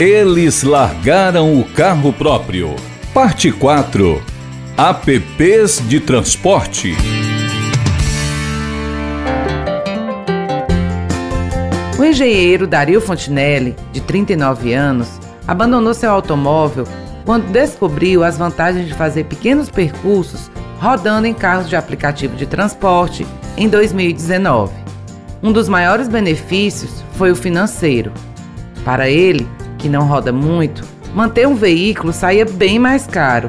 Eles largaram o carro próprio. Parte 4. APPs de transporte. O engenheiro Dario Fontinelli, de 39 anos, abandonou seu automóvel quando descobriu as vantagens de fazer pequenos percursos rodando em carros de aplicativo de transporte em 2019. Um dos maiores benefícios foi o financeiro. Para ele, que não roda muito, manter um veículo saía bem mais caro.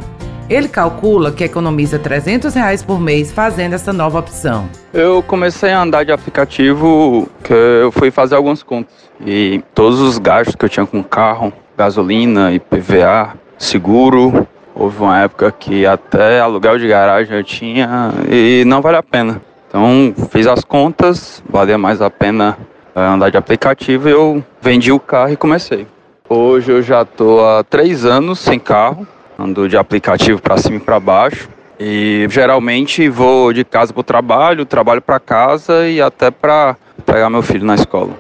Ele calcula que economiza 300 reais por mês fazendo essa nova opção. Eu comecei a andar de aplicativo que eu fui fazer alguns contos. E todos os gastos que eu tinha com carro, gasolina, IPVA, seguro, houve uma época que até aluguel de garagem eu tinha e não vale a pena. Então fiz as contas, valia mais a pena eh, andar de aplicativo e eu vendi o carro e comecei. Hoje eu já estou há três anos sem carro, ando de aplicativo para cima e para baixo. E geralmente vou de casa para o trabalho, trabalho para casa e até para pegar meu filho na escola.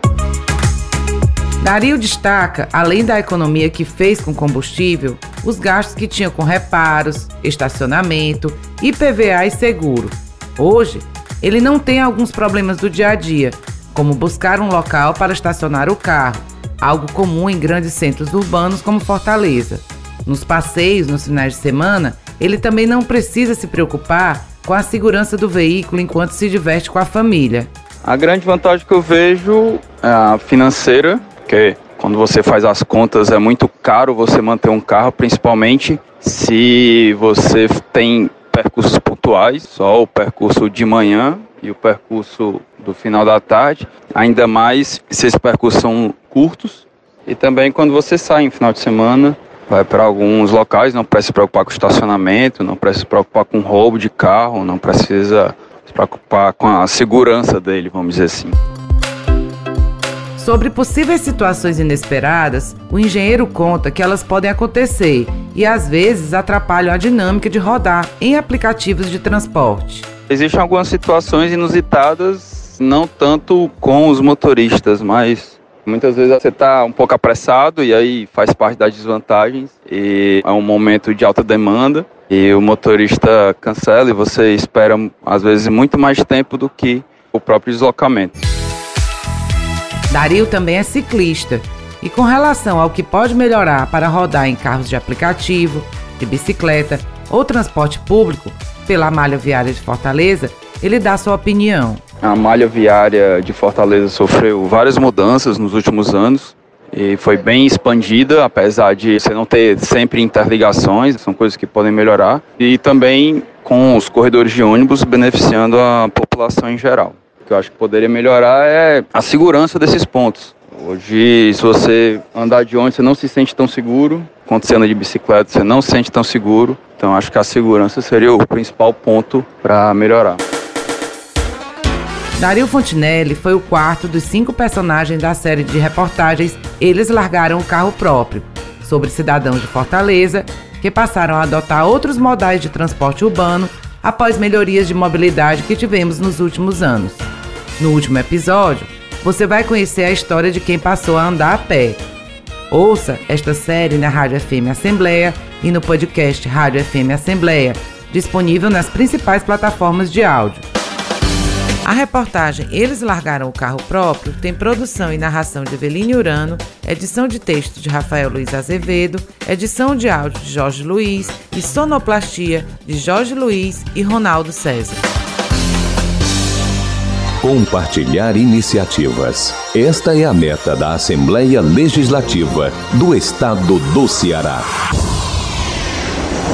Dario destaca, além da economia que fez com combustível, os gastos que tinha com reparos, estacionamento, IPVA e seguro. Hoje, ele não tem alguns problemas do dia a dia, como buscar um local para estacionar o carro, algo comum em grandes centros urbanos como Fortaleza. Nos passeios nos finais de semana, ele também não precisa se preocupar com a segurança do veículo enquanto se diverte com a família. A grande vantagem que eu vejo é a financeira, que quando você faz as contas é muito caro você manter um carro, principalmente se você tem percursos pontuais, só o percurso de manhã e o percurso do final da tarde, ainda mais se esses percursos são curtos. E também quando você sai em final de semana, vai para alguns locais, não precisa se preocupar com estacionamento, não precisa se preocupar com roubo de carro, não precisa se preocupar com a segurança dele, vamos dizer assim. Sobre possíveis situações inesperadas, o engenheiro conta que elas podem acontecer e às vezes atrapalham a dinâmica de rodar em aplicativos de transporte. Existem algumas situações inusitadas, não tanto com os motoristas, mas muitas vezes você está um pouco apressado e aí faz parte das desvantagens e é um momento de alta demanda e o motorista cancela e você espera às vezes muito mais tempo do que o próprio deslocamento. Dario também é ciclista e, com relação ao que pode melhorar para rodar em carros de aplicativo, de bicicleta ou transporte público pela malha viária de Fortaleza, ele dá sua opinião. A malha viária de Fortaleza sofreu várias mudanças nos últimos anos e foi bem expandida, apesar de você não ter sempre interligações, são coisas que podem melhorar, e também com os corredores de ônibus beneficiando a população em geral que eu acho que poderia melhorar é a segurança desses pontos. Hoje, se você andar de ônibus, você não se sente tão seguro. Quando você anda de bicicleta, você não se sente tão seguro. Então, acho que a segurança seria o principal ponto para melhorar. Dario Fontinelli foi o quarto dos cinco personagens da série de reportagens Eles Largaram o Carro Próprio, sobre cidadãos de Fortaleza que passaram a adotar outros modais de transporte urbano após melhorias de mobilidade que tivemos nos últimos anos. No último episódio, você vai conhecer a história de quem passou a andar a pé. Ouça esta série na Rádio FM Assembleia e no podcast Rádio FM Assembleia, disponível nas principais plataformas de áudio. A reportagem Eles Largaram o Carro Próprio tem produção e narração de Eveline Urano, edição de texto de Rafael Luiz Azevedo, edição de áudio de Jorge Luiz e sonoplastia de Jorge Luiz e Ronaldo César. Compartilhar iniciativas. Esta é a meta da Assembleia Legislativa do Estado do Ceará.